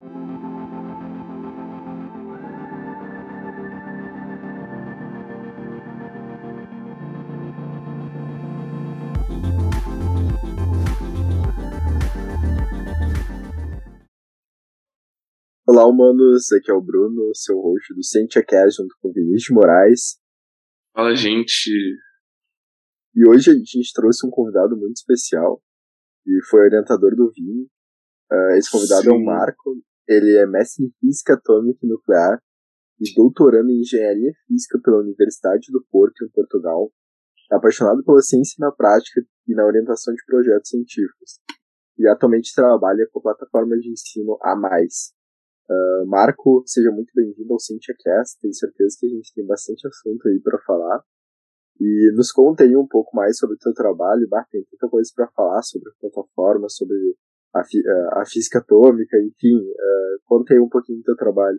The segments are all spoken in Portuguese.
Olá, humanos. Aqui é o Bruno, seu host do CentiaCast, junto com o Vinícius Moraes. Fala, gente. E hoje a gente trouxe um convidado muito especial, e foi orientador do Vini. Uh, esse convidado Sim. é o Marco. Ele é mestre em Física Atômica e Nuclear e doutorando em Engenharia Física pela Universidade do Porto, em Portugal. É apaixonado pela ciência na prática e na orientação de projetos científicos. E atualmente trabalha com a plataforma de ensino A+, Uh, Marco, seja muito bem-vindo ao CintiaCast. Tenho certeza que a gente tem bastante assunto aí para falar. E nos conta aí um pouco mais sobre o teu trabalho. Bah, tem tanta coisa para falar sobre a plataforma, sobre a, a física atômica, enfim. Uh, conta aí um pouquinho do teu trabalho.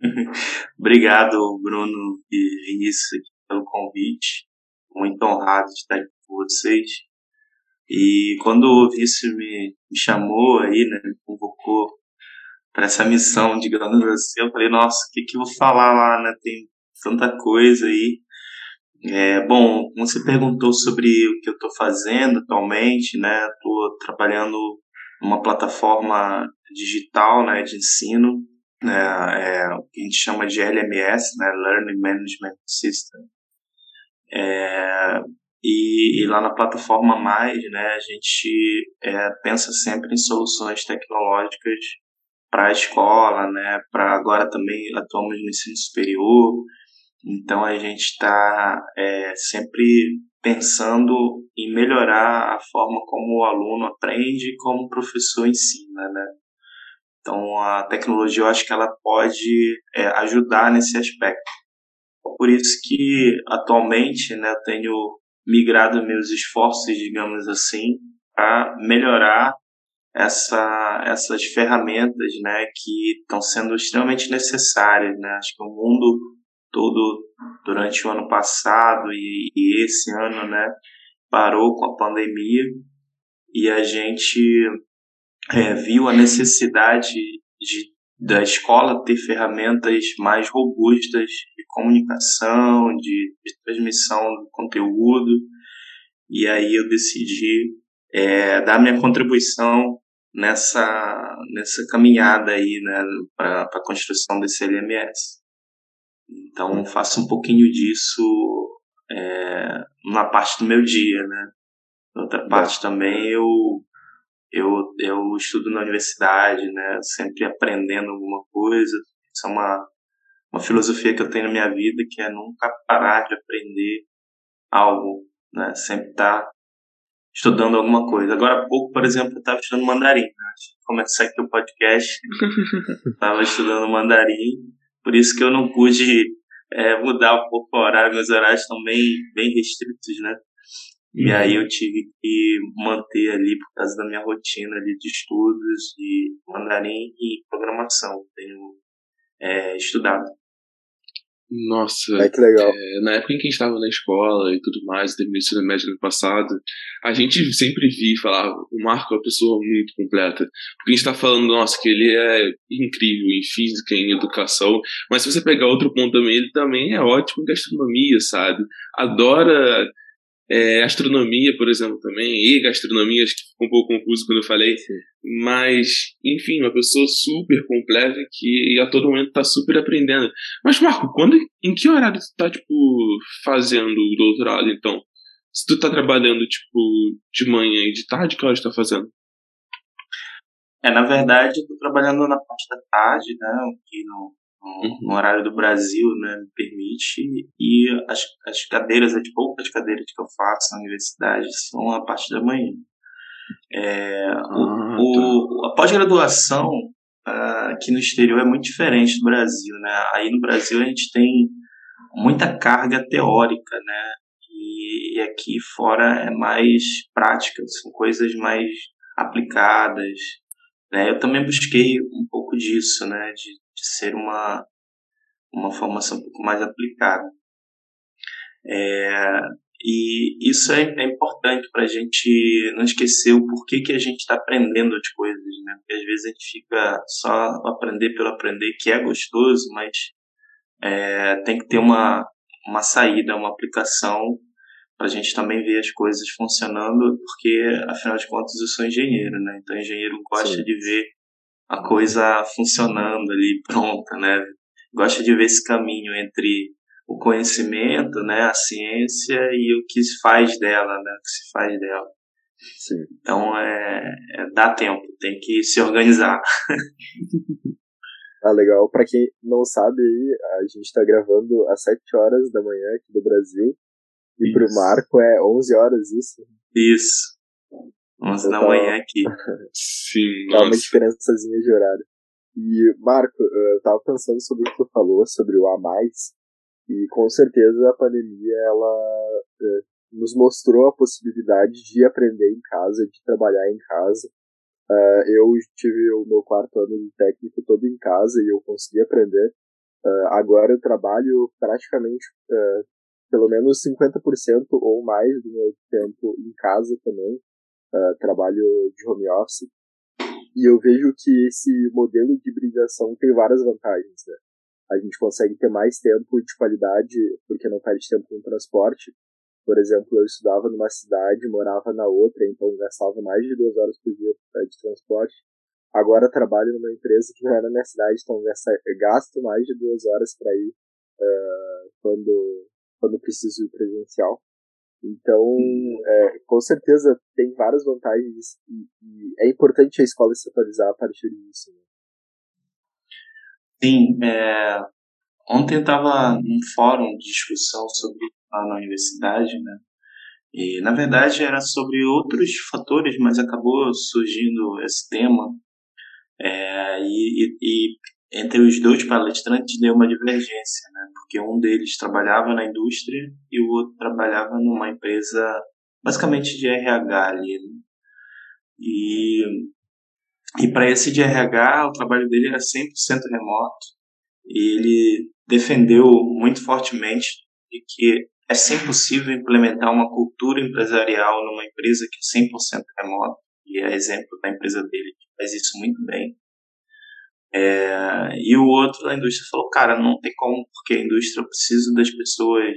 Obrigado, Bruno e Vinícius, pelo convite. Muito honrado de estar aqui com vocês. E quando o vice me, me chamou aí, né, me convocou para essa missão, digamos assim. Eu falei, nossa, o que, que eu vou falar lá, né? Tem tanta coisa aí. É, bom, você perguntou sobre o que eu estou fazendo atualmente, né? Estou trabalhando numa plataforma digital, né, de ensino, né, é, o que a gente chama de LMS, né, Learning Management System. É, e, e, lá na plataforma mais, né, a gente é, pensa sempre em soluções tecnológicas para a escola, né? Para agora também atuamos no ensino superior. Então a gente está é, sempre pensando em melhorar a forma como o aluno aprende e como o professor ensina, né? Então a tecnologia eu acho que ela pode é, ajudar nesse aspecto. Por isso que atualmente, né, eu tenho migrado meus esforços, digamos assim, para melhorar essa, essas ferramentas né, que estão sendo extremamente necessárias. Né? Acho que o mundo todo, durante o ano passado e, e esse ano, né, parou com a pandemia e a gente é, viu a necessidade de, da escola ter ferramentas mais robustas de comunicação, de, de transmissão do conteúdo, e aí eu decidi é, dar minha contribuição nessa, nessa caminhada aí, né, para a construção desse LMS. Então, faço um pouquinho disso é, na parte do meu dia, né. Outra parte também eu, eu, eu estudo na universidade, né, sempre aprendendo alguma coisa. Isso é uma, uma filosofia que eu tenho na minha vida, que é nunca parar de aprender algo, né, sempre estar tá estudando alguma coisa. Agora há pouco, por exemplo, eu estava estudando mandarim. Né? Começar aqui o podcast, estava estudando mandarim, por isso que eu não pude é, mudar um pouco o horário, meus horários estão bem, bem restritos, né? E uhum. aí eu tive que manter ali por causa da minha rotina ali de estudos de mandarim e programação. Tenho é, estudado. Nossa, é que legal. É, na época em que a gente estava na escola e tudo mais, terminei o ensino médio no passado, a gente sempre via e falava, o Marco é uma pessoa muito completa. Porque a gente está falando, nossa, que ele é incrível em física, em educação, mas se você pegar outro ponto também, ele também é ótimo em gastronomia, sabe? Adora é, astronomia, por exemplo, também, e gastronomia, acho que ficou um pouco confuso quando eu falei, Sim. mas, enfim, uma pessoa super completa que a todo momento está super aprendendo. Mas, Marco, quando, em que horário tu tá, tipo, fazendo o doutorado, então? Se tu tá trabalhando, tipo, de manhã e de tarde, que hora tu tá fazendo? É, na verdade, eu tô trabalhando na parte da tarde, né, aqui no. No horário do Brasil, né, me permite, e as, as cadeiras, as poucas cadeiras que eu faço na universidade são a parte da manhã. É, ah, o, tá. a pós-graduação uh, aqui no exterior é muito diferente do Brasil, né? Aí no Brasil a gente tem muita carga teórica, né? E, e aqui fora é mais prática, são coisas mais aplicadas. Né? Eu também busquei um pouco disso, né? De, de ser uma, uma formação um pouco mais aplicada. É, E isso é, é importante para a gente não esquecer o porquê que a gente está aprendendo as coisas, né? Porque às vezes a gente fica só aprender pelo aprender, que é gostoso, mas é, tem que ter uma, uma saída, uma aplicação para a gente também ver as coisas funcionando, porque afinal de contas eu sou engenheiro, né? Então engenheiro gosta Sim. de ver a coisa funcionando ali, pronta, né? Gosta de ver esse caminho entre o conhecimento, né, a ciência e o que se faz dela, né, o que se faz dela. Sim. Então é, é dá tempo, tem que se organizar. ah, legal. Para quem não sabe a gente está gravando às 7 horas da manhã aqui do Brasil. E isso. pro Marco é 11 horas isso? Isso. 11 da manhã aqui. Sim, Dá uma diferençazinha de horário. E, Marco, eu tava pensando sobre o que tu falou, sobre o a mais. E com certeza a pandemia ela é, nos mostrou a possibilidade de aprender em casa, de trabalhar em casa. Uh, eu tive o meu quarto ano de técnico todo em casa e eu consegui aprender. Uh, agora eu trabalho praticamente uh, pelo menos 50% ou mais do meu tempo em casa também. Trabalho de home office. E eu vejo que esse modelo de hibridação tem várias vantagens. Né? a gente consegue ter mais tempo de qualidade porque não perde tempo com transporte. Por exemplo, eu estudava numa cidade, morava na outra, então gastava mais de duas horas por dia de transporte. Agora trabalho numa empresa que não é na minha cidade, então gasto mais de duas horas para ir uh, quando, quando preciso ir presencial. Então, é, com certeza tem várias vantagens e, e, é importante a escola se atualizar a partir disso. Né? Sim, é, ontem eu estava num fórum de discussão sobre lá na universidade, né? E na verdade era sobre outros fatores, mas acabou surgindo esse tema. É, e, e, entre os dois palestrantes deu uma divergência, né? Porque um deles trabalhava na indústria e o outro trabalhava numa empresa basicamente de RH ali. Né? E e para esse de RH, o trabalho dele era 100% remoto. E ele defendeu muito fortemente de que é sempre possível implementar uma cultura empresarial numa empresa que é 100% remota. E é exemplo da empresa dele, que faz isso muito bem. É, e o outro da indústria falou, cara, não tem como, porque a indústria precisa das pessoas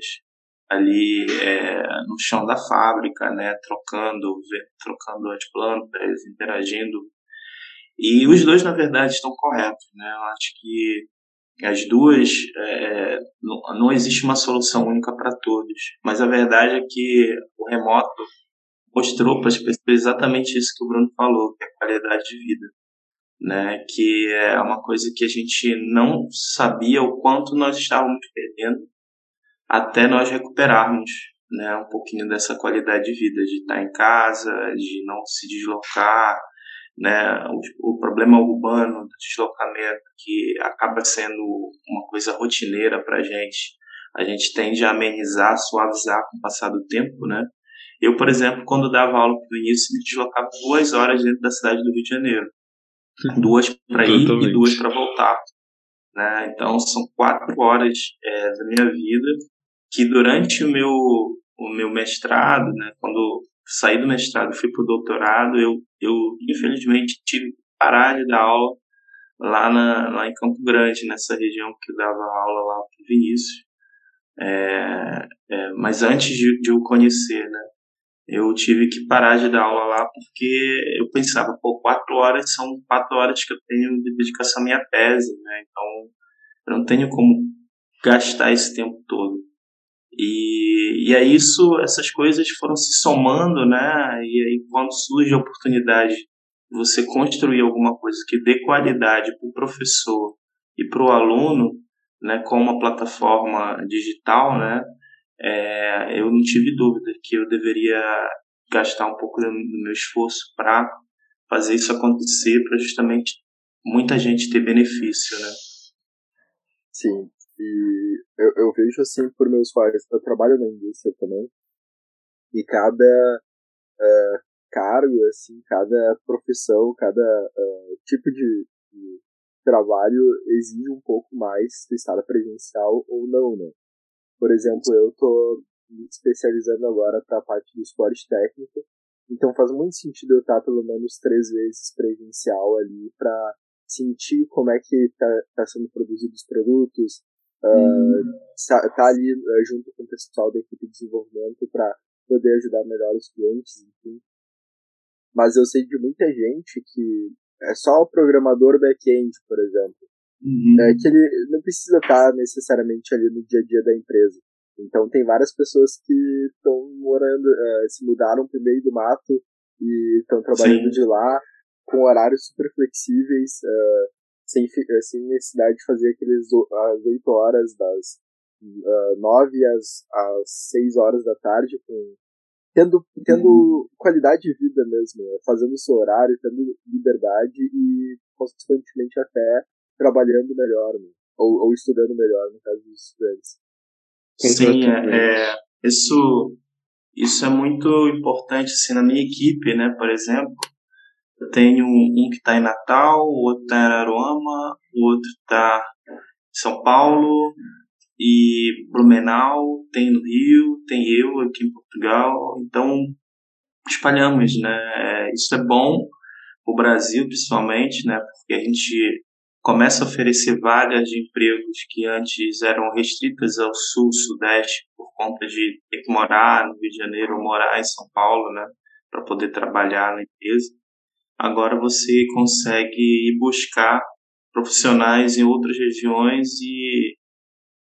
ali é, no chão da fábrica, né, trocando, trocando as plantas, interagindo e os dois, na verdade, estão corretos. Né? Eu acho que as duas, é, não, não existe uma solução única para todos. Mas a verdade é que o remoto mostrou para as pessoas exatamente isso que o Bruno falou, que é a qualidade de vida. Né, que é uma coisa que a gente não sabia o quanto nós estávamos perdendo até nós recuperarmos né, um pouquinho dessa qualidade de vida, de estar em casa, de não se deslocar, né, o, o, problema urbano do deslocamento, que acaba sendo uma coisa rotineira para a gente, a gente tende a amenizar, suavizar com o passar do tempo, né? Eu, por exemplo, quando dava aula para o início, me deslocava duas horas dentro da cidade do Rio de Janeiro. Duas para ir e duas para voltar. Né? Então, são quatro horas é, da minha vida que durante o meu, o meu mestrado, né, quando saí do mestrado e fui para o doutorado, eu, eu infelizmente tive que parar de dar aula lá, na, lá em Campo Grande, nessa região que eu dava aula lá para o Vinícius. É, é, mas antes de, de eu conhecer, né, eu tive que parar de dar aula lá porque eu pensava, pô, quatro horas são quatro horas que eu tenho de dedicação à minha tese, né, então eu não tenho como gastar esse tempo todo. E, e aí isso, essas coisas foram se somando, né? E aí quando surge a oportunidade de você construir alguma coisa que dê qualidade para o professor e para o aluno, né, com uma plataforma digital, né, é, eu não tive dúvida que eu deveria gastar um pouco do, meu esforço para fazer isso acontecer, para justamente muita gente ter benefício, né? Sim, e eu, eu vejo assim por meus pais, eu trabalho na indústria também, e cada uh, cargo, assim, cada profissão, cada uh, tipo de, de, trabalho exige um pouco mais do estado presencial ou não, né? Por exemplo, eu tô me especializando agora para a parte do esporte técnico. Então faz muito sentido eu estar pelo menos três vezes presencial ali para sentir como é que está tá sendo produzidos os produtos, estar uh, tá ali uh, junto com o pessoal da equipe de desenvolvimento para poder ajudar melhor os clientes, enfim. Mas eu sei de muita gente que é só o programador back-end, por exemplo, uhum. é, que ele não precisa estar necessariamente ali no dia a dia da empresa. Então tem várias pessoas que estão morando, uh, se mudaram para o meio do mato e estão trabalhando Sim. de lá com horários super flexíveis, uh, sem, sem necessidade de fazer aqueles as 8 horas das uh, 9 às, às 6 horas da tarde, com, tendo, tendo uhum. qualidade de vida mesmo, né? fazendo o seu horário, tendo liberdade e, consequentemente, até trabalhando melhor, né? ou, ou estudando melhor, no caso dos estudantes. Sim, é, é, isso, isso é muito importante assim, na minha equipe, né? Por exemplo, eu tenho um, que está em Natal, o outro está em Araruama, o outro está em São Paulo e Blumenau, tem no Rio, tem eu aqui em Portugal. Então, espalhamos, né? É, isso é bom o Brasil, principalmente, né? Porque a gente começa a oferecer vagas de empregos que antes eram restritas ao sul, sudeste, por conta de ter que morar no Rio de Janeiro ou morar em São Paulo, né, para poder trabalhar na empresa. Agora você consegue ir buscar profissionais em outras regiões e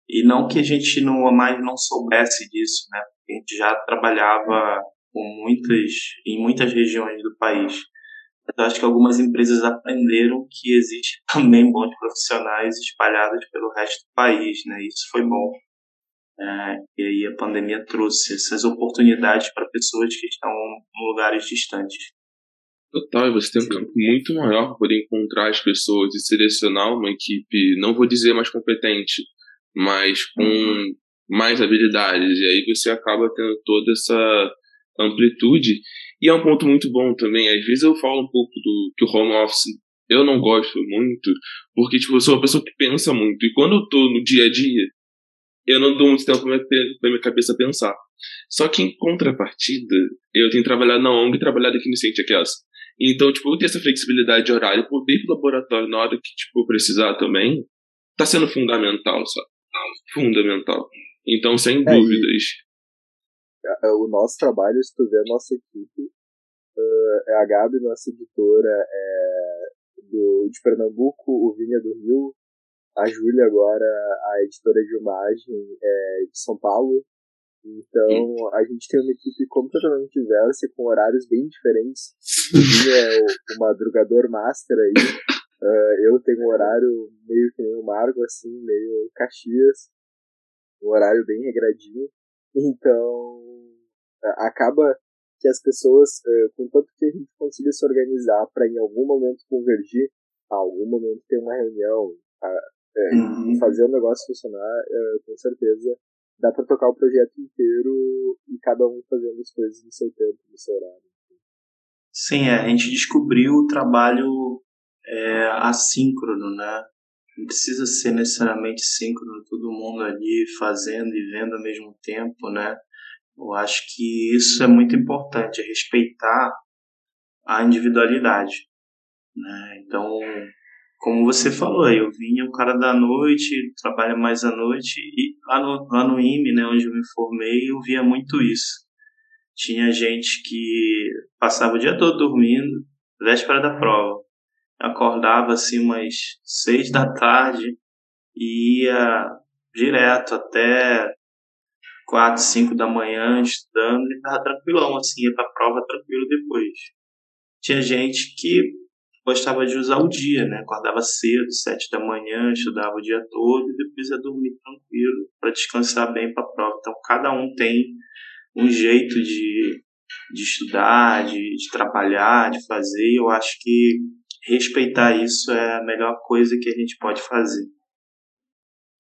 e não que a gente não mais não soubesse disso, né? A gente já trabalhava com muitas em muitas regiões do país eu acho que algumas empresas aprenderam que existe também bons profissionais espalhados pelo resto do país, né? Isso foi bom. É, e aí a pandemia trouxe essas oportunidades para pessoas que estão em lugares distantes. Total, e você tem um campo muito maior para poder encontrar as pessoas e selecionar uma equipe, não vou dizer mais competente, mas com uhum. mais habilidades. E aí você acaba tendo toda essa amplitude e é um ponto muito bom também. Às vezes eu falo um pouco do que o home office eu não gosto muito, porque tipo, eu sou uma pessoa que pensa muito. E quando eu tô no dia a dia, eu não dou muito tempo pra minha, pra minha cabeça pensar. Só que em contrapartida, eu tenho trabalhado na ONG e trabalhado aqui no Cientiacast. Então, tipo, eu ter essa flexibilidade de horário, poder ir pro laboratório na hora que, tipo, eu precisar também, tá sendo fundamental, sabe? Fundamental. Então, sem é, dúvidas. É, o nosso trabalho, se tu vê a nossa equipe, uh, é a Gabi, nossa editora, é do, de Pernambuco, o Vinha do Rio, a Júlia agora, a editora de imagem é de São Paulo. Então, a gente tem uma equipe completamente diversa, com horários bem diferentes. O Vinha é o, o madrugador master aí. Uh, eu tenho um horário meio que nem o Margo, assim, meio Caxias. Um horário bem regradinho. Então, acaba que as pessoas, contanto que a gente consiga se organizar para em algum momento convergir, a algum momento ter uma reunião, é, uhum. fazer o negócio funcionar, com certeza dá para tocar o projeto inteiro e cada um fazendo as coisas no seu tempo, no seu horário. Sim, é, a gente descobriu o trabalho é, assíncrono, né? Não precisa ser necessariamente síncrono, todo mundo ali fazendo e vendo ao mesmo tempo, né? Eu acho que isso é muito importante, é respeitar a individualidade. Né? Então, como você falou, eu vinha o cara da noite, trabalha mais à noite, e lá no, lá no IME, né, onde eu me formei, eu via muito isso. Tinha gente que passava o dia todo dormindo, véspera da prova. Acordava assim umas seis da tarde e ia direto até quatro, cinco da manhã estudando e tava tranquilão, assim, ia pra prova tranquilo depois. Tinha gente que gostava de usar o dia, né? Acordava cedo, sete da manhã, estudava o dia todo e depois ia dormir tranquilo para descansar bem para a prova. Então cada um tem um jeito de, de estudar, de, de trabalhar, de fazer. E eu acho que respeitar isso é a melhor coisa que a gente pode fazer.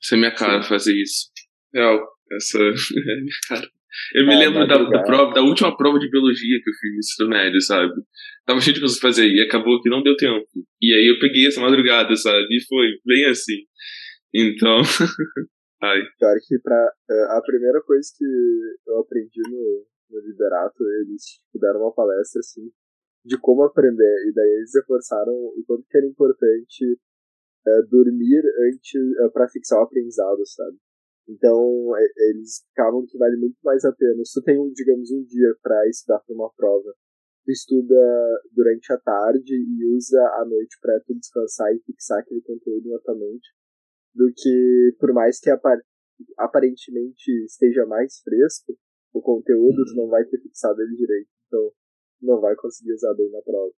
Isso é minha cara fazer isso. Real. Essa. Cara. Eu me é, lembro da, da, prova, da última prova de biologia que eu fiz no ensino médio, sabe? Tava cheio de coisas pra fazer e acabou que não deu tempo. E aí eu peguei essa madrugada, sabe? E foi bem assim. Então. Ai. Pior que pra, eh, a primeira coisa que eu aprendi no, no Liderato, eles tipo, deram uma palestra assim, de como aprender, e daí eles reforçaram o quanto que era importante é, dormir antes é, para fixar o aprendizado, sabe? Então, é, eles explicavam que vale muito mais a pena. Se tu tem, digamos, um dia para estudar para uma prova, tu estuda durante a tarde e usa a noite para tu descansar e fixar aquele conteúdo na tua mente, do que, por mais que aparentemente esteja mais fresco, o conteúdo tu não vai ter fixado ele direito. Então, não vai conseguir usar bem na prova.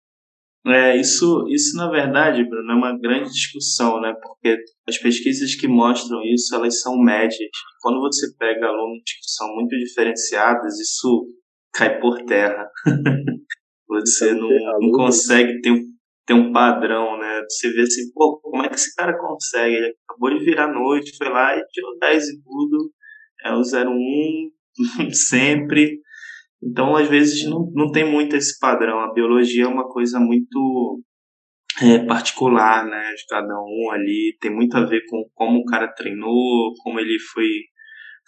É, isso, isso na verdade, Bruno, é uma grande discussão, né? Porque as pesquisas que mostram isso, elas são médias. Quando você pega alunos que são muito diferenciados, isso cai por terra. você não, não consegue ter um, ter um padrão, né? Você vê assim, pô, como é que esse cara consegue? Ele acabou de virar noite, foi lá e tirou 10 e tudo, é o 01 sempre. Então, às vezes, não, não tem muito esse padrão. A biologia é uma coisa muito é, particular, né, de cada um ali. Tem muito a ver com como o cara treinou, como ele foi,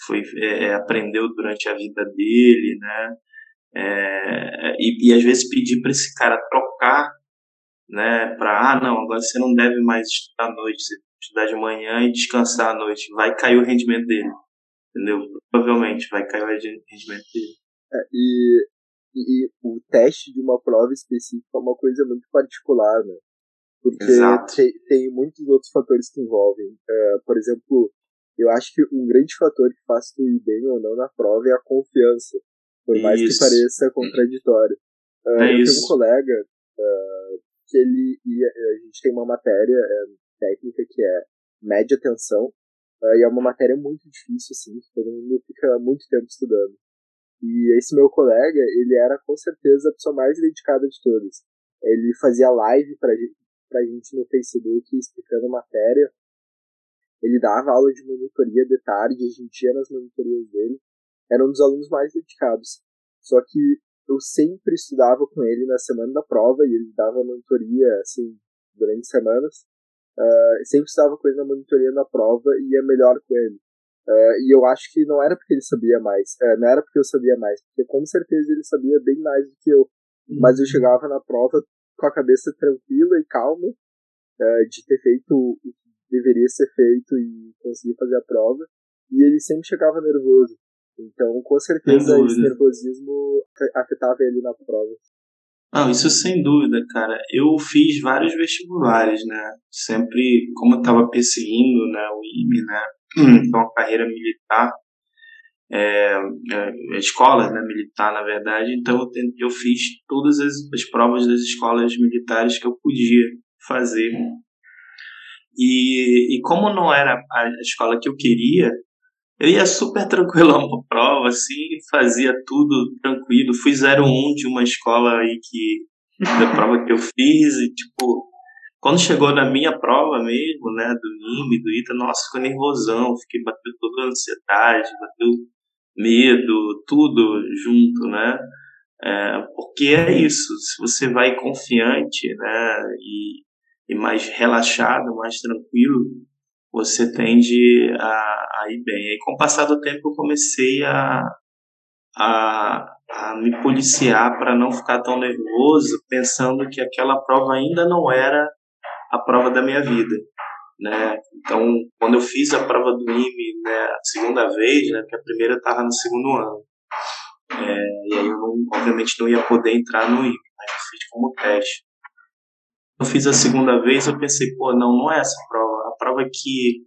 foi é, é aprendeu durante a vida dele, né. É, e, e às vezes pedir para esse cara trocar, né, para ah não, agora você não deve mais estudar à noite, você estudar de manhã e descansar à noite, vai cair o rendimento dele, entendeu? Provavelmente vai cair o rendimento dele. É, e, e, o teste de uma prova específica é uma coisa muito particular, né? Porque tem, tem, muitos outros fatores que envolvem. Uh, por exemplo, eu acho que um grande fator que faz tu ir bem ou não na prova é a confiança. Por mais isso. que pareça contraditório. Uh, é eu isso. tenho um colega uh, que ele ia, a gente tem uma matéria técnica que é média tensão, e é uma matéria muito difícil, assim, que todo mundo fica muito tempo estudando. E esse meu colega, ele era com certeza a pessoa mais dedicada de todas. Ele fazia live pra gente, pra gente no Facebook explicando matéria. Ele dava aula de monitoria de tarde, a gente ia nas monitorias dele. Era um dos alunos mais dedicados. Só que eu sempre estudava com ele na semana da prova e ele dava monitoria, assim, durante semanas. Uh, sempre estudava com ele na monitoria na prova e ia melhor com ele. Uh, e eu acho que não era porque ele sabia mais, uh, não era porque eu sabia mais, porque com certeza ele sabia bem mais do que eu. Uhum. Mas eu chegava na prova com a cabeça tranquila e calma uh, de ter feito o que deveria ser feito e conseguir fazer a prova. E ele sempre chegava nervoso. Então, com certeza, esse nervosismo afetava ele na prova. Não, isso sem dúvida, cara. Eu fiz vários vestibulares, né? Sempre, como eu estava perseguindo né, o IME, né? então a carreira militar, é, é, escola né, militar, na verdade. Então eu, eu fiz todas as, as provas das escolas militares que eu podia fazer. E, e como não era a escola que eu queria, eu ia super tranquilão pra prova, assim, fazia tudo tranquilo. Fui 01 de uma escola aí que, da prova que eu fiz, e tipo, quando chegou na minha prova mesmo, né, do NIME, do ITA, nossa, ficou nervosão, fiquei, bateu toda a ansiedade, bateu medo, tudo junto, né, é, porque é isso, se você vai confiante, né, e, e mais relaxado, mais tranquilo, você tende a, a ir bem. E com o passar do tempo eu comecei a, a, a me policiar para não ficar tão nervoso, pensando que aquela prova ainda não era a prova da minha vida, né? Então, quando eu fiz a prova do IME, né, a segunda vez, né, porque a primeira estava no segundo ano, é, e aí eu não, obviamente não ia poder entrar no IME, mas eu fiz como teste. Eu fiz a segunda vez, eu pensei, pô, não, não é essa prova, a prova que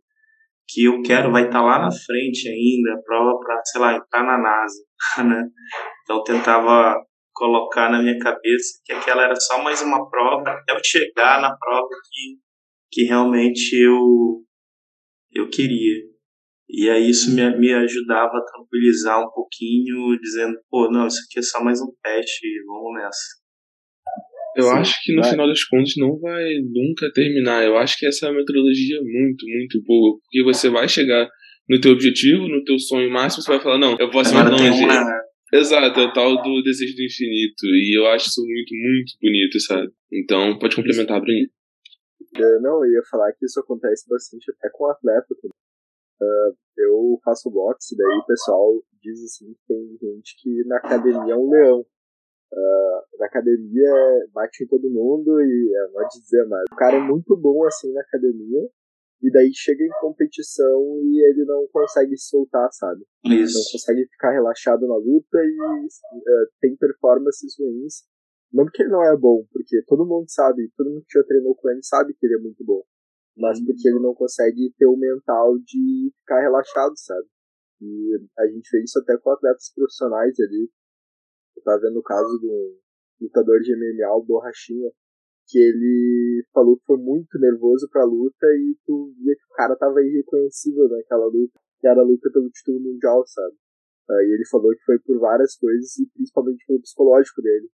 que eu quero vai estar tá lá na frente ainda, a prova para, sei lá, entrar na NASA, né? Então tentava colocar na minha cabeça que aquela era só mais uma prova até eu chegar na prova que, que realmente eu, eu queria. E aí isso me, me ajudava a tranquilizar um pouquinho, dizendo, pô, não, isso aqui é só mais um teste, vamos nessa. Eu Sim, acho que no vai. final das contas não vai nunca terminar. Eu acho que essa é uma metodologia muito, muito boa, porque você vai chegar no teu objetivo, no teu sonho máximo, você vai falar, não, eu vou ser mais longe. Exato, é o tal do desejo do infinito. E eu acho isso muito, muito bonito, sabe? Então, pode complementar, Bruninho. É, não, eu ia falar que isso acontece bastante até com o atleta também. Uh, eu faço boxe, daí o pessoal diz assim que tem gente que na academia é um leão. Uh, na academia bate em todo mundo e é, pode dizer, mas o cara é muito bom assim na academia e daí chega em competição e ele não consegue se soltar, sabe? Isso. Não consegue ficar relaxado na luta e uh, tem performances ruins. Não porque ele não é bom, porque todo mundo sabe, todo mundo que já treinou com ele sabe que ele é muito bom. Mas uhum. porque ele não consegue ter o mental de ficar relaxado, sabe? E a gente fez isso até com atletas profissionais ali. Eu tava vendo o caso de um lutador de MMA, o Borrachinha, que ele falou que foi muito nervoso pra luta e tu via que o cara tava irreconhecível naquela luta, que era a luta pelo título mundial, sabe? E ele falou que foi por várias coisas e principalmente pelo psicológico dele.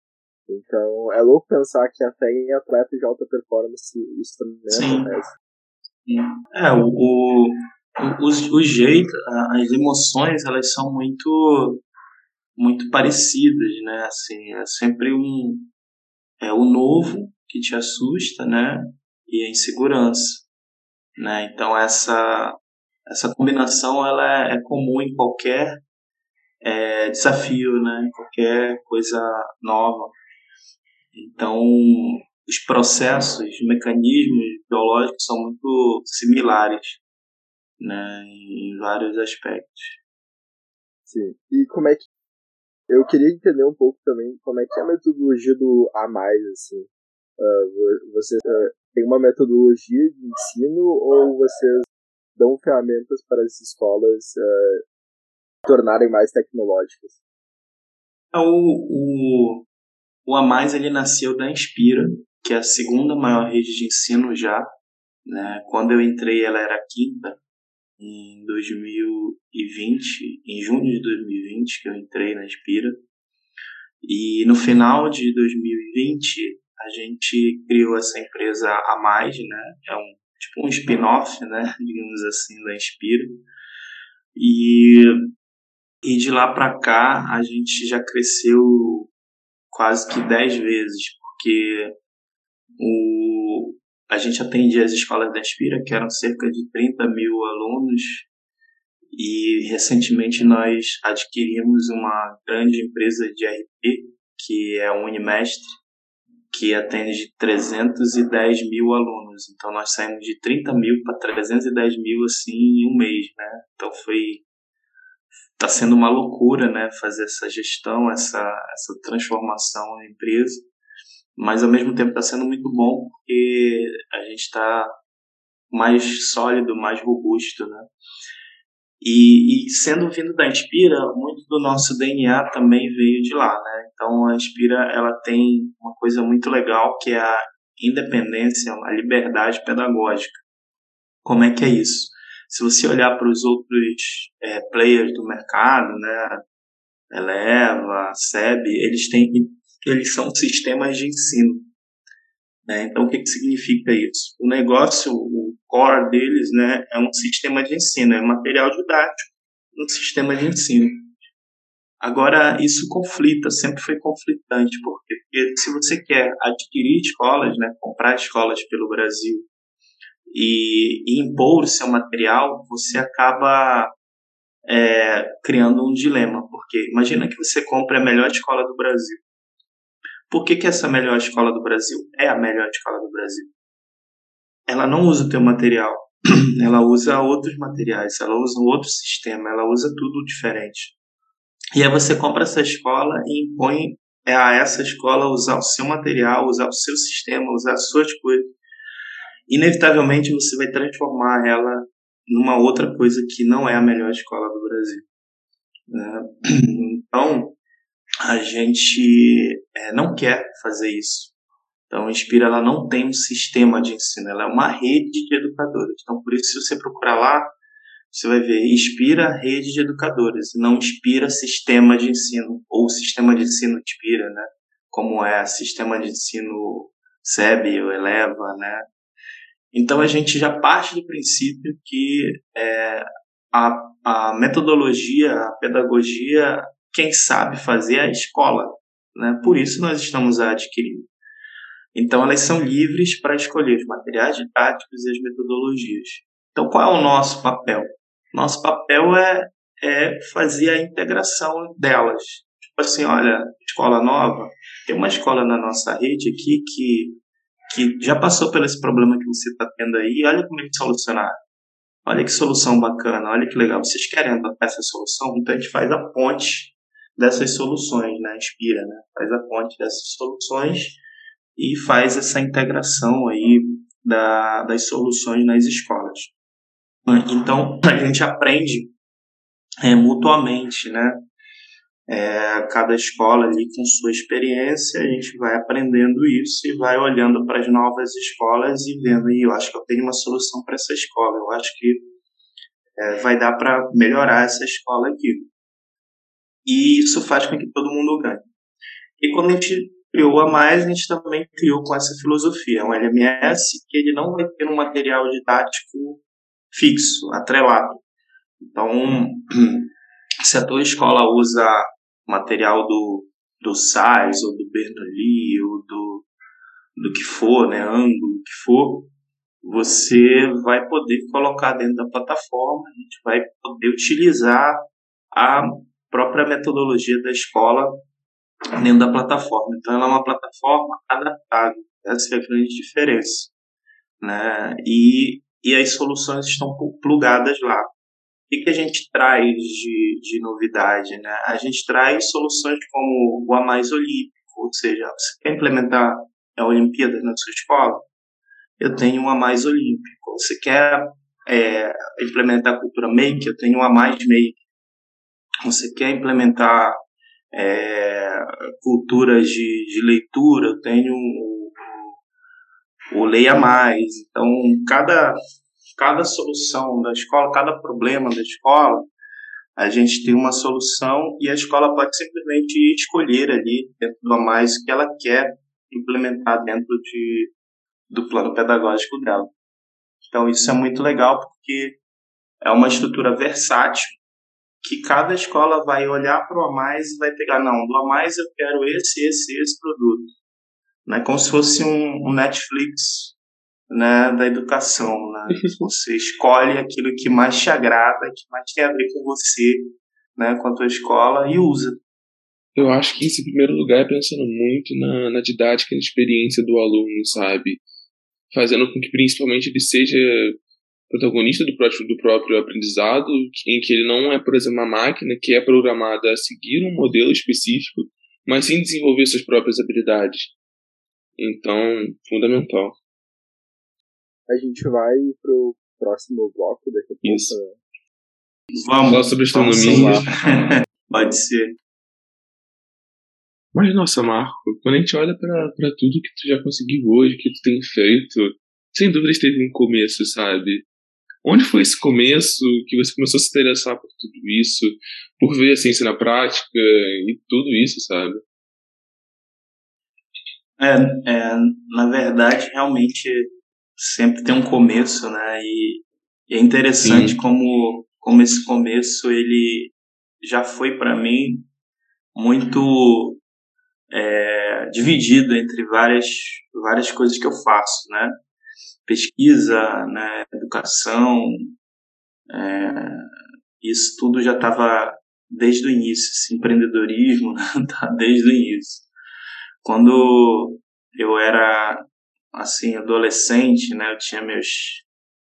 Então é louco pensar que até em atletas de alta performance isso também Sim. acontece. É, o, o, o, o jeito, as emoções, elas são muito muito parecidas, né? Assim, é sempre um é o novo que te assusta, né? E a insegurança, né? Então essa essa combinação ela é, é comum em qualquer é, desafio, né? Qualquer coisa nova. Então os processos, os mecanismos biológicos são muito similares, né? Em vários aspectos. Sim. E como é que eu queria entender um pouco também como é que é a metodologia do A assim. Uh, você uh, tem uma metodologia de ensino ou vocês dão ferramentas para as escolas uh, tornarem mais tecnológicas? É, o, o, o A ele nasceu da Inspira, que é a segunda maior rede de ensino já. Né? Quando eu entrei, ela era a quinta, em 2020, em junho de 2020, que eu entrei na Inspira. E no final de 2020, a gente criou essa empresa a mais, né? É um tipo um spin-off, né? Digamos assim, da Inspira. E, e de lá para cá a gente já cresceu quase que 10 vezes, porque o, a gente atendia as escolas da Inspira, que eram cerca de 30 mil alunos, e recentemente nós adquirimos uma grande empresa de RP, que é a Unimestre, que atende de 310 mil alunos. Então nós saímos de 30 mil para 310 mil assim em um mês, né? Então foi está sendo uma loucura, né? Fazer essa gestão, essa essa transformação na empresa, mas ao mesmo tempo está sendo muito bom porque a gente está mais sólido, mais robusto, né? E, e, sendo vindo da Inspira, muito do nosso DNA também veio de lá, né? Então a Inspira ela tem uma coisa muito legal que é a independência, a liberdade pedagógica. Como é que é isso? Se você olhar para os outros é, players do mercado, né? Eleva, SEB, eles têm, eles são sistemas de ensino. Né? Então o que, que significa isso? O negócio, o core deles, né, é um sistema de ensino, é material didático, um sistema de ensino. Agora, isso conflita, sempre foi conflitante, porque, porque se você quer adquirir escolas, né, comprar escolas pelo Brasil e, e impor o seu material, você acaba é, criando um dilema, porque imagina que você compra a melhor escola do Brasil. Por que, que essa melhor escola do Brasil é a melhor escola do Brasil? ela não usa o teu material, ela usa outros materiais, ela usa outro sistema, ela usa tudo diferente. E aí você compra essa escola e impõe a essa escola usar o seu material, usar o seu sistema, usar as suas coisas. Inevitavelmente você vai transformar ela numa outra coisa que não é a melhor escola do Brasil. Né? Então, a gente é, não quer fazer isso. Então, a Inspira ela não tem um sistema de ensino, ela é uma rede de educadores. Então, por isso, se você procurar lá, você vai ver Inspira Rede de Educadores, não Inspira Sistema de Ensino, ou Sistema de Ensino Inspira, né? Como é Sistema de Ensino SEB ou Eleva, né? Então, a gente já parte do princípio que é, a, a metodologia, a pedagogia, quem sabe fazer a escola, né? Por isso, nós estamos adquirindo. Então, elas são livres para escolher os materiais didáticos e as metodologias. Então, qual é o nosso papel? Nosso papel é, é fazer a integração delas. Tipo assim, olha, escola nova, tem uma escola na nossa rede aqui que, que já passou por esse problema que você está tendo aí, olha como eles solucionaram. Olha que solução bacana, olha que legal. Vocês querem adotar essa solução? Então a gente faz a ponte dessas soluções, né? Inspira, né? Faz a ponte dessas soluções e faz essa integração aí da, das soluções nas escolas. Então a gente aprende é, mutuamente, né? É, cada escola ali com sua experiência, a gente vai aprendendo isso e vai olhando para as novas escolas e vendo aí, eu acho que eu tenho uma solução para essa escola, eu acho que é, vai dar para melhorar essa escola aqui. E isso faz com que todo mundo ganhe. E quando a gente criou a mais, a gente também criou com essa filosofia, um LMS que ele não vai ter um material didático fixo, atrelado. Então, se a tua escola usa material do, do SAIS, ou do Bernoulli, ou do, do que for, né, ângulo, que for, você vai poder colocar dentro da plataforma, a gente vai poder utilizar a própria metodologia da escola dentro da plataforma. Então, ela é uma plataforma adaptável. Essa é a grande diferença. Né? E, e as soluções estão plugadas lá que, que a gente traz de, de novidade? Né? A gente traz soluções como o A Mais Olímpico, ou seja, você quer implementar a Olimpíada na sua escola? Eu tenho um A Mais Olímpico. Você quer é, implementar a cultura make? Eu tenho um A Mais Make. Você quer implementar é, culturas de, de leitura? Eu tenho o, o Leia Mais. Então, cada cada solução da escola, cada problema da escola, a gente tem uma solução e a escola pode simplesmente escolher ali, dentro do mais, que ela quer implementar dentro de, do plano pedagógico dela. Então, isso é muito legal porque é uma estrutura versátil que cada escola vai olhar para o a mais e vai pegar, não, do a mais eu quero esse, esse, esse produto. Né? Como se fosse um, um Netflix né, da educação. Né? Você escolhe aquilo que mais te agrada, que mais tem a ver com você, né, com a tua escola e usa. Eu acho que em primeiro lugar, é pensando muito na, na didática e na experiência do aluno, sabe? Fazendo com que, principalmente, ele seja protagonista do próprio, do próprio aprendizado, em que ele não é, por exemplo, uma máquina que é programada a seguir um modelo específico, mas sim desenvolver suas próprias habilidades. Então, fundamental. A gente vai pro próximo bloco daqui a pouco. Isso. Vamos. Falar sobre astronomia. Pode ser. Mas, nossa, Marco, quando a gente olha para tudo que tu já conseguiu hoje, que tu tem feito, sem dúvida teve um começo, sabe? Onde foi esse começo que você começou a se interessar por tudo isso, por ver a ciência na prática e tudo isso, sabe? É, é na verdade, realmente sempre tem um começo, né? E, e é interessante Sim. como, como esse começo ele já foi para mim muito é, dividido entre várias várias coisas que eu faço, né? Pesquisa, né? Educação, é, isso tudo já estava desde o início, esse empreendedorismo né? tá desde o início. Quando eu era assim, adolescente, né? Eu tinha meus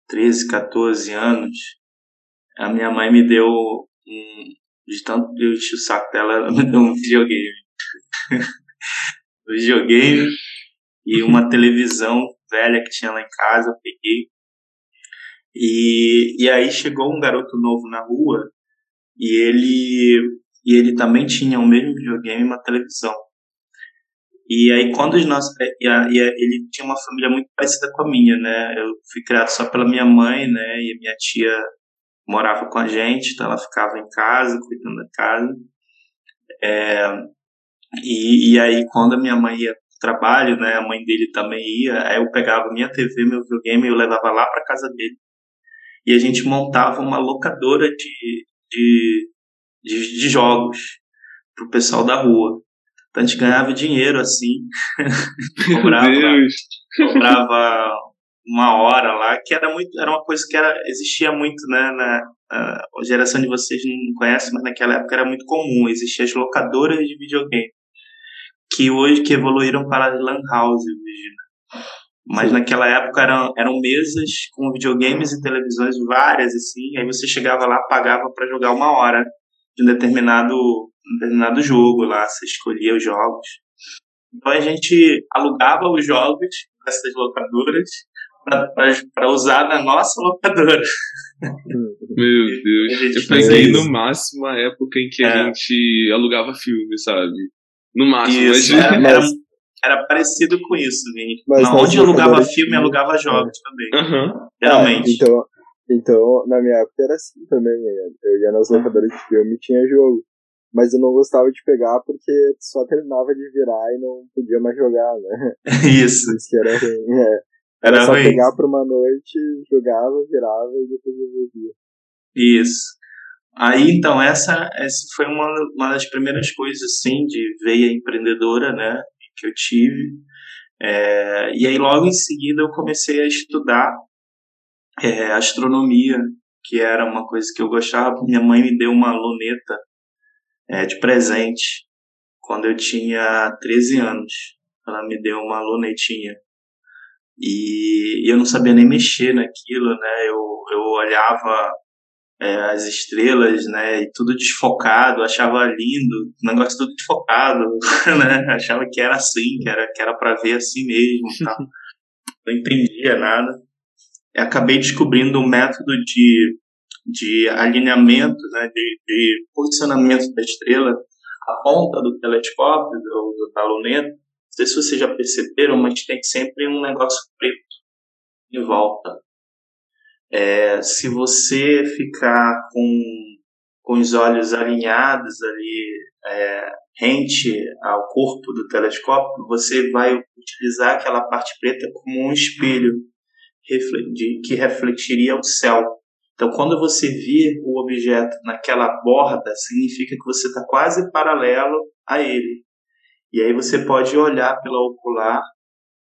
13, 14 anos. A minha mãe me deu um. De tanto eu enchi o saco dela, ela me deu um videogame. um videogame e uma televisão velha que tinha lá em casa, peguei. E, e aí chegou um garoto novo na rua e ele, e ele também tinha o mesmo videogame e uma televisão. E aí, quando os nossos. É, e, a, e a, ele tinha uma família muito parecida com a minha, né? Eu fui criado só pela minha mãe, né? E a minha tia morava com a gente, então ela ficava em casa, cuidando da casa. É, e, e aí, quando a minha mãe ia trabalho, né? A mãe dele também ia, aí eu pegava minha TV, meu videogame, eu levava lá para casa dele. E a gente montava uma locadora de, de, de, de jogos pro pessoal da rua. Então a gente ganhava dinheiro assim, cobrava, cobrava uma hora lá, que era muito, era uma coisa que era, existia muito, né, na a geração de vocês não conhece, mas naquela época era muito comum, existiam as locadoras de videogame, que hoje que evoluíram para as lan houses, né? Mas Sim. naquela época eram, eram mesas com videogames e televisões várias, assim, aí você chegava lá, pagava para jogar uma hora de um determinado, um determinado jogo lá, você escolhia os jogos. Então a gente alugava os jogos dessas locadoras para usar na nossa locadora. Meu Deus, eu peguei no máximo a época em que é. a gente alugava filme, sabe? No máximo. Isso, era, era, era, parecido com isso, Vini. Mas onde alugava filme, alugava jogos também. Uhum. Geralmente. É, então, então, na minha época era assim também. Né? Eu ia nas locadoras de filme e tinha jogo. Mas eu não gostava de pegar porque só terminava de virar e não podia mais jogar, né? Isso. Isso que era ruim, é. Era, Era só ruim. pegar por uma noite, jogava, virava e depois devolvia. Isso. Aí, então, essa, essa foi uma, uma das primeiras coisas, assim, de veia empreendedora, né, que eu tive. É, e aí, logo em seguida, eu comecei a estudar é, astronomia, que era uma coisa que eu gostava. Minha mãe me deu uma luneta é, de presente quando eu tinha 13 anos. Ela me deu uma lunetinha e eu não sabia nem mexer naquilo, né? Eu, eu olhava é, as estrelas, né? E tudo desfocado, achava lindo, o negócio tudo desfocado, né? Achava que era assim, que era que era para ver assim mesmo, tal. não entendia nada. E acabei descobrindo um método de de alinhamento, né? De, de posicionamento da estrela, a ponta do telescópio, do, do da luneta, sei se vocês já perceberam, mas tem sempre um negócio preto em volta. É, se você ficar com, com os olhos alinhados ali, é, rente ao corpo do telescópio, você vai utilizar aquela parte preta como um espelho que refletiria o céu. Então, quando você vir o objeto naquela borda, significa que você está quase paralelo a ele. E aí você pode olhar pela ocular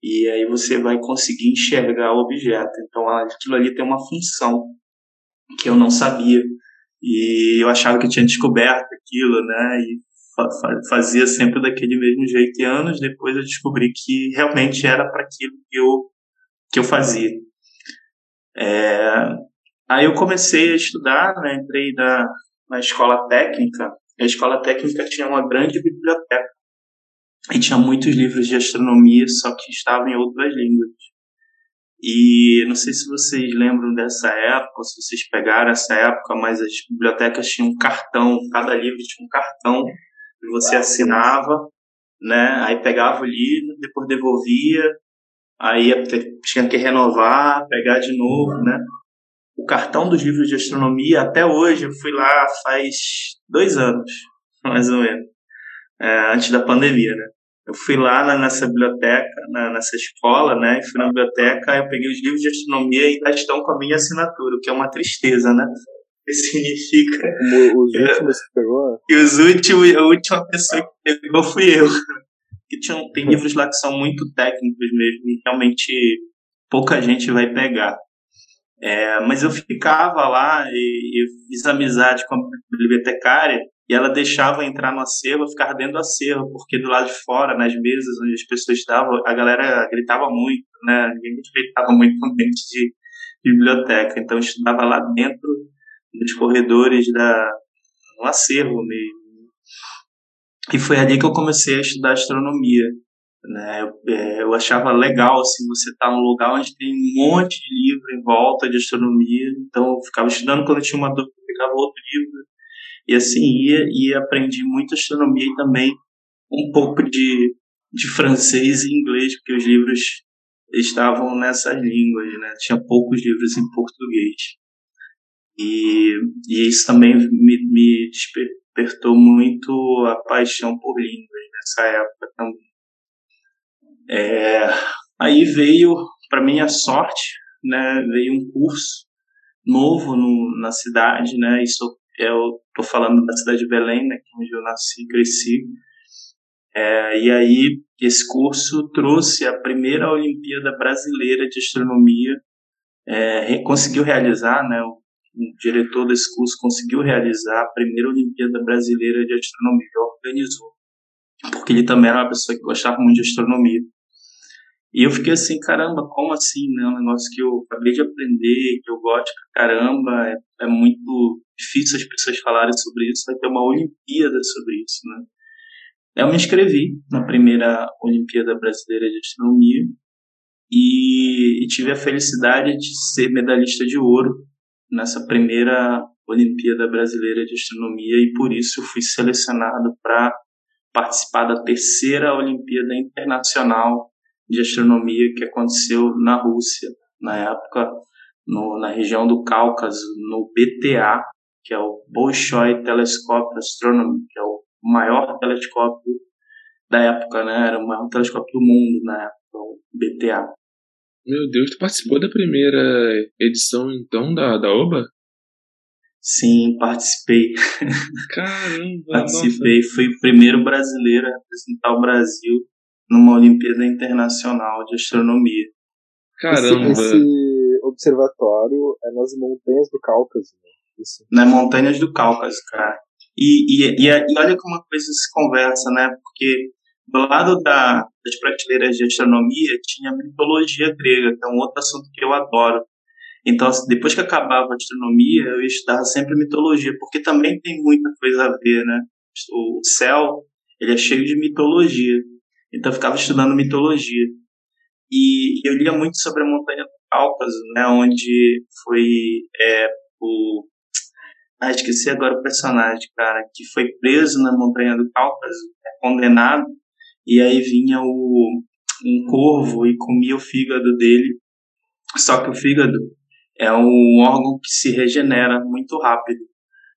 e aí você vai conseguir enxergar o objeto. Então aquilo ali tem uma função que eu não sabia. E eu achava que tinha descoberto aquilo, né? E fazia sempre daquele mesmo jeito. E anos depois eu descobri que realmente era para aquilo que eu, que eu fazia. É... Aí eu comecei a estudar, né? entrei na, na escola técnica. A escola técnica tinha uma grande biblioteca e tinha muitos livros de astronomia, só que estavam em outras línguas. E não sei se vocês lembram dessa época, se vocês pegaram essa época, mas as bibliotecas tinham um cartão, cada livro tinha um cartão, e você assinava, né? Aí pegava o livro, depois devolvia, aí tinha que renovar, pegar de novo, né? O cartão dos livros de astronomia, até hoje, eu fui lá faz dois anos, mais ou menos é, antes da pandemia, né? Eu fui lá na, nessa biblioteca, na, nessa escola, né? Fui na biblioteca, eu peguei os livros de astronomia e ainda estão com a minha assinatura, o que é uma tristeza, né? Que significa. Os últimos que pegou? E os últimos, a última pessoa que pegou fui eu. E tinha, tem livros lá que são muito técnicos mesmo, e realmente pouca gente vai pegar. É, mas eu ficava lá e, e fiz amizade com a bibliotecária e ela deixava entrar no acervo, ficava dentro do acervo, porque do lado de fora, nas mesas onde as pessoas estavam, a galera gritava muito, né? Ninguém respeitava muito o ambiente de, de biblioteca. Então eu estudava lá dentro dos corredores da no acervo mesmo. E foi ali que eu comecei a estudar astronomia. Né? Eu, é, eu achava legal assim, você estar tá num lugar onde tem um monte de livro em volta de astronomia. Então eu ficava estudando quando eu tinha uma dúvida, eu pegava outro livro e assim ia e aprendi muito astronomia e também um pouco de, de francês e inglês, porque os livros estavam nessas línguas, né? Tinha poucos livros em português. E, e isso também me, me despertou muito a paixão por línguas nessa época também. É, aí veio, para minha sorte, né, veio um curso novo no, na cidade, né, isso eu estou falando da cidade de Belém, né, é onde eu nasci e cresci. É, e aí, esse curso trouxe a primeira Olimpíada Brasileira de Astronomia, é, conseguiu realizar, né, o, o, diretor desse curso conseguiu realizar a primeira Olimpíada Brasileira de Astronomia, organizou, porque ele também era uma pessoa que gostava muito de astronomia. E eu fiquei assim, caramba, como assim, né? Um negócio que eu acabei de aprender, que eu gosto pra caramba, é, é muito difícil as pessoas falarem sobre isso, vai ter uma Olimpíada sobre isso, né? Eu me inscrevi na primeira Olimpíada Brasileira de Astronomia e, e tive a felicidade de ser medalhista de ouro nessa primeira Olimpíada Brasileira de Astronomia e por isso fui selecionado para participar da terceira Olimpíada Internacional de Astronomia que aconteceu na Rússia, na época no, na região do Cáucaso, no BTA, que é o Bolshoi Telescope Astronomy, que é o maior telescópio da época, né? Era o maior telescópio do mundo na época, o BTA. Meu Deus, tu participou da primeira edição então da, da OBA? Sim, participei. Caramba! participei, nossa. fui o primeiro brasileiro a representar o Brasil numa Olimpíada Internacional de Astronomia. Caramba! Esse, esse observatório é nas montanhas do Cáucaso, né? Isso. Nas montanhas do Cáucaso, cara. E, e, e, e olha como uma coisa se conversa, né? Porque do lado da, das prateleiras de astronomia tinha mitologia grega, que é um outro assunto que eu adoro. Então, assim, depois que acabava a astronomia, eu estudava sempre mitologia, porque também tem muita coisa a ver, né? O céu, ele é cheio de mitologia. Então, eu ficava estudando mitologia. E eu lia muito sobre a Montanha do Cáucaso, né? Onde foi é, o ah, esqueci agora o personagem, cara, que foi preso na Montanha do Cáucaso, é condenado, e aí vinha o, um corvo e comia o fígado dele. Só que o fígado é um órgão que se regenera muito rápido.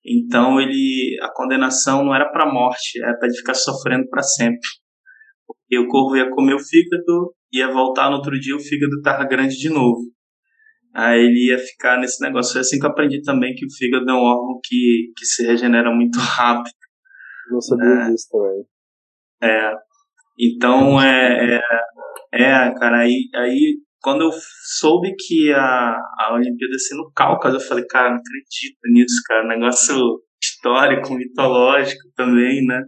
Então ele, a condenação não era para morte, era para ele ficar sofrendo para sempre. Porque o corvo ia comer o fígado, ia voltar no outro dia o fígado estava grande de novo. Aí ele ia ficar nesse negócio. Foi assim que eu aprendi também que o fígado é um órgão que, que se regenera muito rápido. Não sabia né? disso também. É. Então, é, é, é, cara, aí, aí quando eu soube que a, a Olimpíada ia ser no Cáucaso, eu falei, cara, não acredito nisso, cara. Negócio histórico, mitológico também, né?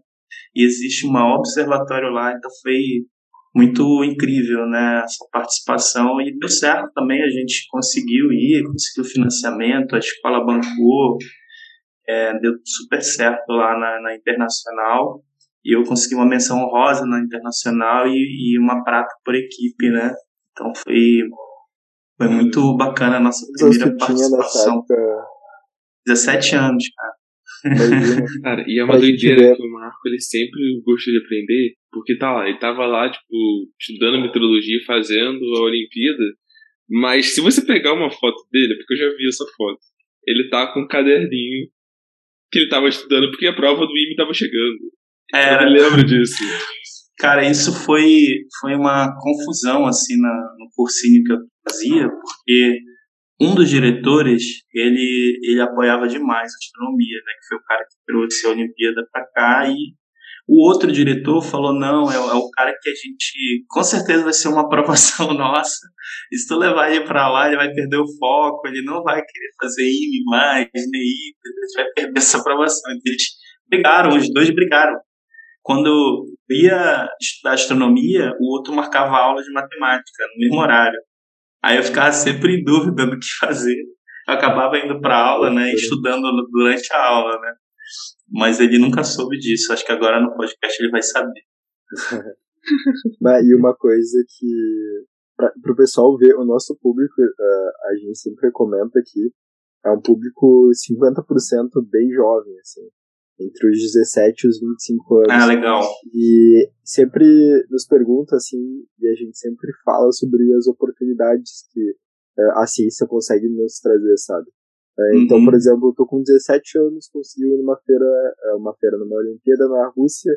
E existe um observatório lá, então foi muito incrível, né, essa participação e deu certo também, a gente conseguiu ir, conseguiu financiamento, a escola bancou, é, deu super certo lá na, na, Internacional e eu consegui uma menção honrosa na Internacional e, e uma prata por equipe, né, então foi, foi muito bacana a nossa primeira participação. 17 anos, cara. Cara, e é uma doideira que o Marco ele sempre gostou de aprender, porque tá lá, ele tava lá, tipo, estudando meteorologia, fazendo a Olimpíada, mas se você pegar uma foto dele, porque eu já vi essa foto, ele tá com um caderninho que ele tava estudando porque a prova do IME tava chegando. É. Eu me lembro disso. Cara, isso foi, foi uma confusão, assim, na, no cursinho que eu fazia, porque um dos diretores, ele, ele apoiava demais a astronomia, né, que foi o cara que trouxe a Olimpíada para cá, e o outro diretor falou, não, é, é, o cara que a gente, com certeza vai ser uma aprovação nossa, e se tu levar ele para lá, ele vai perder o foco, ele não vai querer fazer IME mais, nem IME, ele vai perder essa aprovação. Então, eles brigaram, os dois brigaram. Quando ia estudar astronomia, o outro marcava aula de matemática, no mesmo horário. Aí eu ficava sempre em dúvida do que fazer. Eu acabava indo para aula, né, estudando durante a aula, né. Mas ele nunca soube disso. Acho que agora no podcast ele vai saber. e uma coisa que para o pessoal ver, o nosso público, uh, a gente sempre comenta aqui, é um público 50% bem jovem, assim entre os 17 e os 25 anos. Ah, legal. E sempre nos pergunta assim, e a gente sempre fala sobre as oportunidades que uh, a ciência consegue nos trazer, sabe? Uh, Então, por exemplo, eu tô com 17 anos, consegui ir numa feira, uh, uma feira numa Olimpíada na Rússia,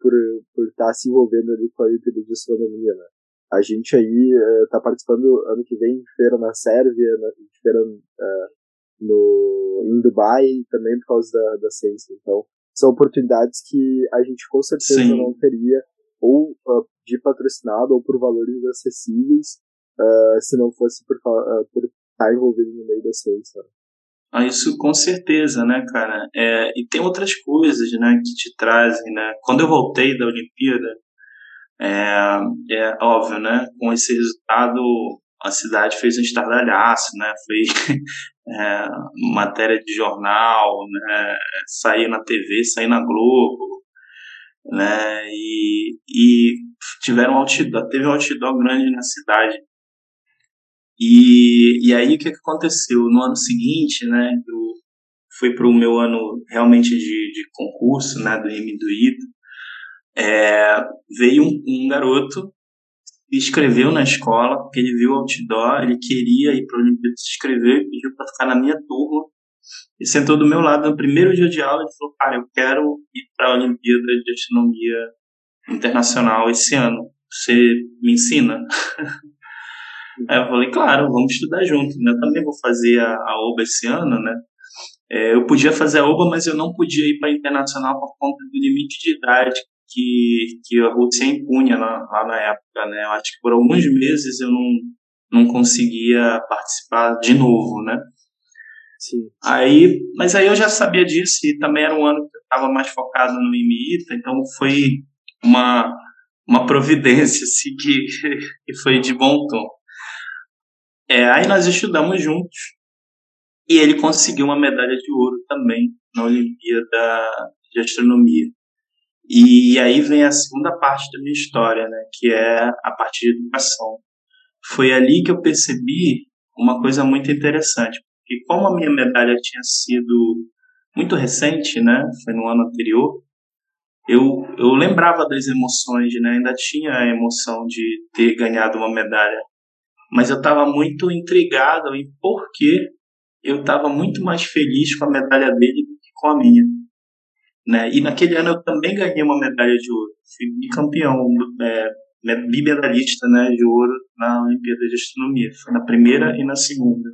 por por estar tá se envolvendo ali com a Olimpíada de Astronomia, né? A gente aí está participando ano que vem de feira na Sérvia, de feira no, em Dubai também por causa da, da ciência. Então, são oportunidades que a gente com certeza Sim. não teria ou uh, de patrocinado ou por valores acessíveis uh, se não fosse por, uh, por estar envolvido no meio da ciência. Ah, isso com certeza, né, cara? É, e tem outras coisas, né, que te trazem, né? Quando eu voltei da Olimpíada, é, é óbvio, né? Com esse resultado, a cidade fez um estardalhaço, né? Foi é, matéria de jornal, né? Sair na TV, sair na Globo, né? E, e tiveram outdoor, teve um outdoor grande na cidade e, e aí o que, aconteceu? No ano seguinte, né, eu fui para o meu ano realmente de, de concurso, né, do do ITA, é, veio um, um garoto se inscreveu na escola, porque ele viu o outdoor, ele queria ir para a Olimpíada se inscrever, pediu para ficar na minha turma, e sentou do meu lado no primeiro dia de aula e falou, cara, eu quero ir para a Olimpíada de Astronomia Internacional esse ano, você me ensina? Aí eu falei, claro, vamos estudar junto, né? Eu também vou fazer a, a OBA esse ano, né? É, eu podia fazer a OBA, mas eu não podia ir para internacional por conta do limite de idade que, que a Rússia impunha lá, lá na época, né? Eu acho que por alguns meses eu não, não conseguia participar de novo, né? Sim. Aí, mas aí eu já sabia disso e também era um ano que eu estava mais focado no IMITA, então foi uma, uma providência assim, que, que foi de bom tom. É, aí nós estudamos juntos e ele conseguiu uma medalha de ouro também na Olimpíada de Astronomia. E aí vem a segunda parte da minha história, né, que é a parte de educação. Foi ali que eu percebi uma coisa muito interessante, porque como a minha medalha tinha sido muito recente, né, foi no ano anterior, eu, eu lembrava das emoções, né, ainda tinha a emoção de ter ganhado uma medalha mas eu estava muito intrigado em por que eu estava muito mais feliz com a medalha dele do que com a minha. Né? E naquele ano eu também ganhei uma medalha de ouro. Fui bicampeão, é, né, de ouro na Olimpíada de Astronomia. Foi na primeira e na segunda.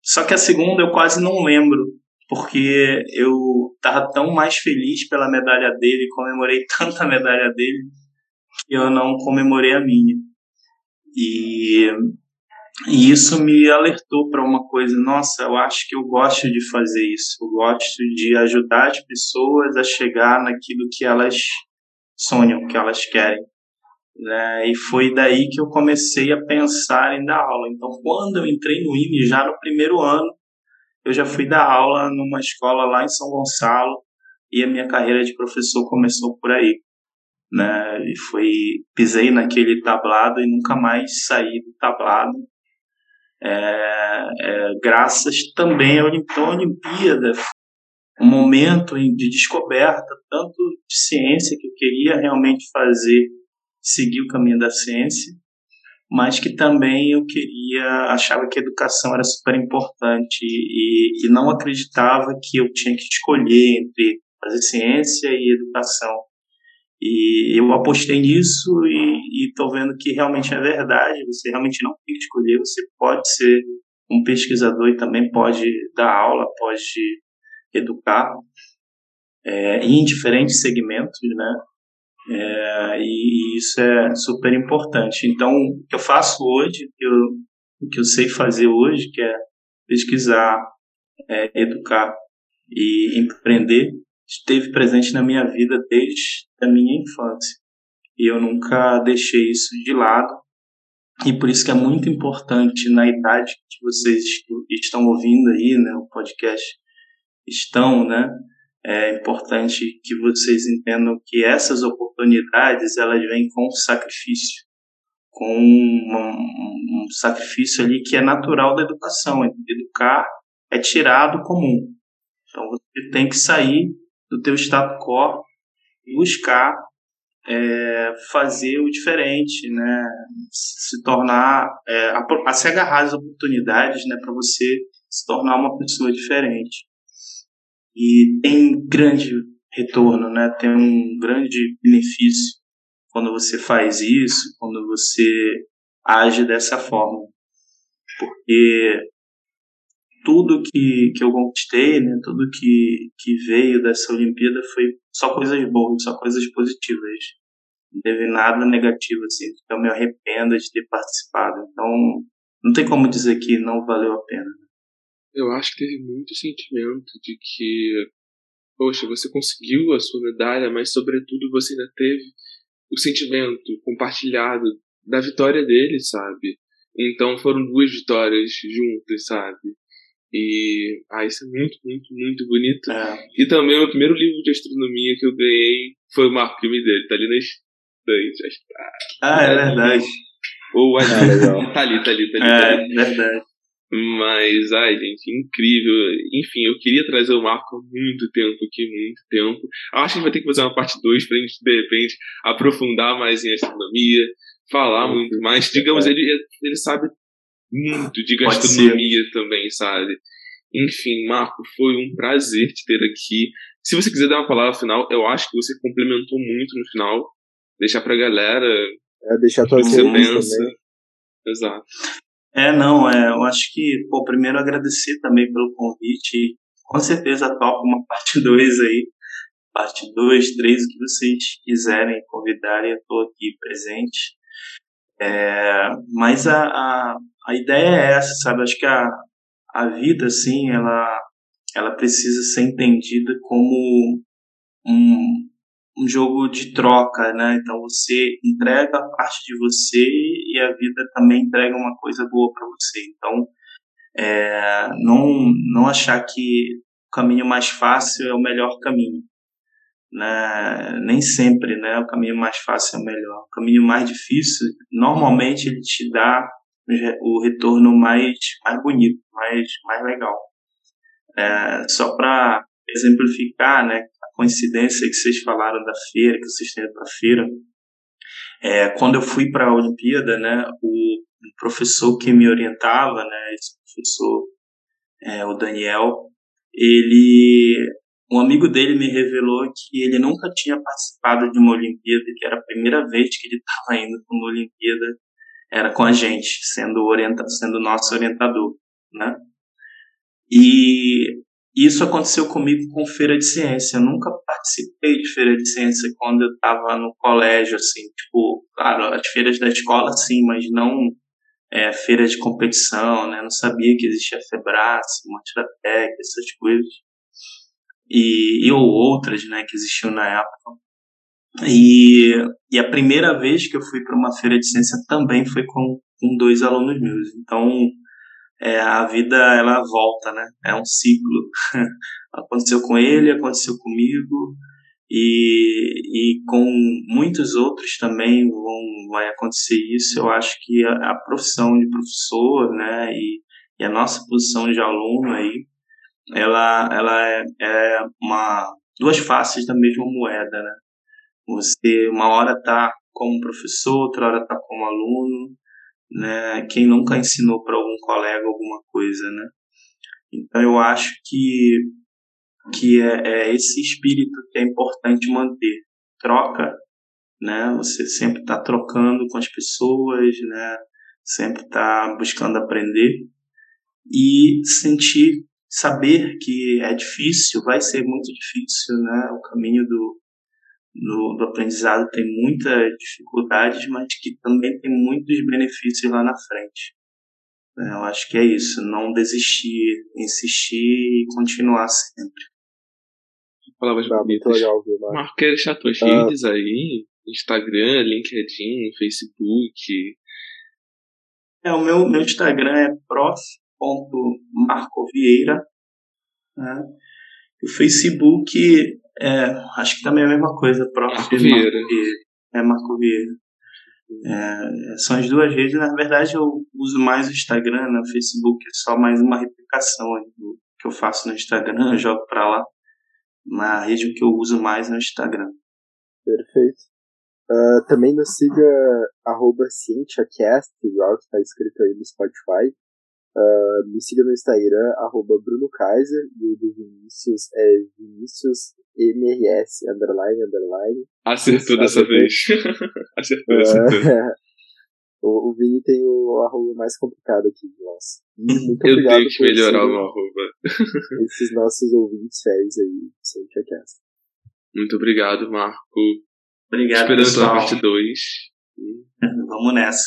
Só que a segunda eu quase não lembro, porque eu estava tão mais feliz pela medalha dele, comemorei tanta medalha dele, que eu não comemorei a minha. E, e isso me alertou para uma coisa: nossa, eu acho que eu gosto de fazer isso, eu gosto de ajudar as pessoas a chegar naquilo que elas sonham, que elas querem. Né? E foi daí que eu comecei a pensar em dar aula. Então, quando eu entrei no IME, já no primeiro ano, eu já fui dar aula numa escola lá em São Gonçalo e a minha carreira de professor começou por aí né? E foi pisei naquele tablado e nunca mais saí do tablado. É, é, graças também à Olimpíada, um momento de descoberta tanto de ciência que eu queria realmente fazer, seguir o caminho da ciência, mas que também eu queria, achava que a educação era super importante e, e não acreditava que eu tinha que escolher entre fazer ciência e educação. E eu apostei nisso e estou vendo que realmente é verdade. Você realmente não tem que escolher. Você pode ser um pesquisador e também pode dar aula, pode educar é, em diferentes segmentos, né? É, e, isso é super importante. Então, o que eu faço hoje, eu, o que eu sei fazer hoje, que é pesquisar, é, educar e empreender, esteve presente na minha vida desde a minha infância. E eu nunca deixei isso de lado. E por isso que é muito importante na idade que vocês estão ouvindo aí, né, o podcast estão, né, é importante que vocês entendam que essas oportunidades elas vêm com sacrifício, com um, um sacrifício ali que é natural da educação. Educar é tirar do comum. Então você tem que sair do teu status quo buscar é, fazer o diferente, né? Se tornar, é, a, a se agarrar às oportunidades, né? Para você se tornar uma pessoa diferente. E tem grande retorno, né? Tem um grande benefício quando você faz isso, quando você age dessa forma. Porque tudo que, que eu conquistei, né, tudo que, que veio dessa Olimpíada foi só coisas boas, só coisas positivas. Não teve nada negativo, assim, que eu me arrependo de ter participado. Então, não tem como dizer que não valeu a pena. Eu acho que teve muito sentimento de que, poxa, você conseguiu a sua medalha, mas, sobretudo, você ainda teve o sentimento compartilhado da vitória dele, sabe? Então foram duas vitórias juntas, sabe? E ah, isso é muito, muito, muito bonito. É. E também o primeiro livro de astronomia que eu ganhei foi o Marco que me deu. Tá ali na estante. Tá, ah, é verdade. Ou. Ah, tá ali, tá ali, tá ali. É, tá ali. verdade. Mas, ai, gente, incrível. Enfim, eu queria trazer o Marco há muito tempo aqui, muito tempo. Acho que a gente vai ter que fazer uma parte 2 pra gente, de repente, aprofundar mais em astronomia, falar muito mais. Digamos, ele, ele sabe muito de gastronomia também, sabe? Enfim, Marco, foi um prazer te ter aqui. Se você quiser dar uma palavra final, eu acho que você complementou muito no final. Deixar pra galera. É, deixar tua você pensa. Também. Exato. É, não, é, eu acho que, pô, primeiro agradecer também pelo convite. Com certeza toca uma parte 2 aí. Parte 2, 3, o que vocês quiserem convidarem, eu estou aqui presente. É, mas a, a, a ideia é essa, sabe? Acho que a, a vida, assim, ela, ela precisa ser entendida como um, um jogo de troca, né? Então você entrega parte de você e a vida também entrega uma coisa boa para você. Então, é, não, não achar que o caminho mais fácil é o melhor caminho. Né? Nem sempre né, o caminho mais fácil é o melhor. O caminho mais difícil, normalmente, ele te dá o retorno mais, mais bonito, mais, mais legal. É, só para exemplificar, né, a coincidência que vocês falaram da feira, que vocês têm para feira, é, quando eu fui para a Olimpíada, né, o professor que me orientava, né, esse professor, é, o Daniel, ele, um amigo dele me revelou que ele nunca tinha participado de uma Olimpíada, que era a primeira vez que ele estava indo para uma Olimpíada era com a gente, sendo orienta, sendo nosso orientador, né? E isso aconteceu comigo com feira de ciência. Eu nunca participei de feira de ciência quando eu estava no colégio, assim, tipo, claro, as feiras da escola sim, mas não é, feira de competição, né? Não sabia que existia Febras, Montiratec, essas coisas. E, e ou outras, né, que existiam na época. E, e a primeira vez que eu fui para uma feira de ciência também foi com, com dois alunos meus. Então, é, a vida ela volta, né? É um ciclo. aconteceu com ele, aconteceu comigo e, e com muitos outros também vão vai acontecer isso. Eu acho que a, a profissão de professor, né? E, e, a nossa posição de aluno aí, ela ela é, é uma duas faces da mesma moeda, né? Você uma hora está como professor, outra hora está como aluno, né? Quem nunca ensinou para algum colega alguma coisa, né? Então eu acho que que é, é esse espírito que é importante manter. Troca, né? Você sempre está trocando com as pessoas, né? Sempre está buscando aprender e sentir, saber que é difícil, vai ser muito difícil, né? O caminho do no, do aprendizado tem muitas dificuldades, mas que também tem muitos benefícios lá na frente. É, eu acho que é isso, não desistir, insistir e continuar sempre. Palavras tá, bonitas. Legal, viu, Marco, quer deixar tuas ah. redes aí? Instagram, LinkedIn, Facebook. É, o meu, meu Instagram é prof.marcovieira. Né? O Facebook é, acho que também é a mesma coisa, próprio Marco Vieira. É Marco Vieira. É, são as duas redes. Na verdade, eu uso mais o Instagram, né? o Facebook é só mais uma replicação do que eu faço no Instagram, eu jogo para lá. Mas a rede que eu uso mais é o Instagram. Perfeito. Uh, também nos siga arroba CientiaCast, igual que está escrito aí no Spotify. Uh, me siga no Instagram, arroba Bruno Kaiser, e o do Vinícius é Vinícius MRS, underline, underline. Acertou dessa vez. Acertou, acertou. O, o Vini tem o arroba mais complicado aqui de nós. Muito Eu tenho que melhorar o meu arroba. Esses nossos ouvintes férias aí, sempre aquece. Muito obrigado, Marco. Obrigado, Esperando pessoal. a parte 2. Vamos nessa.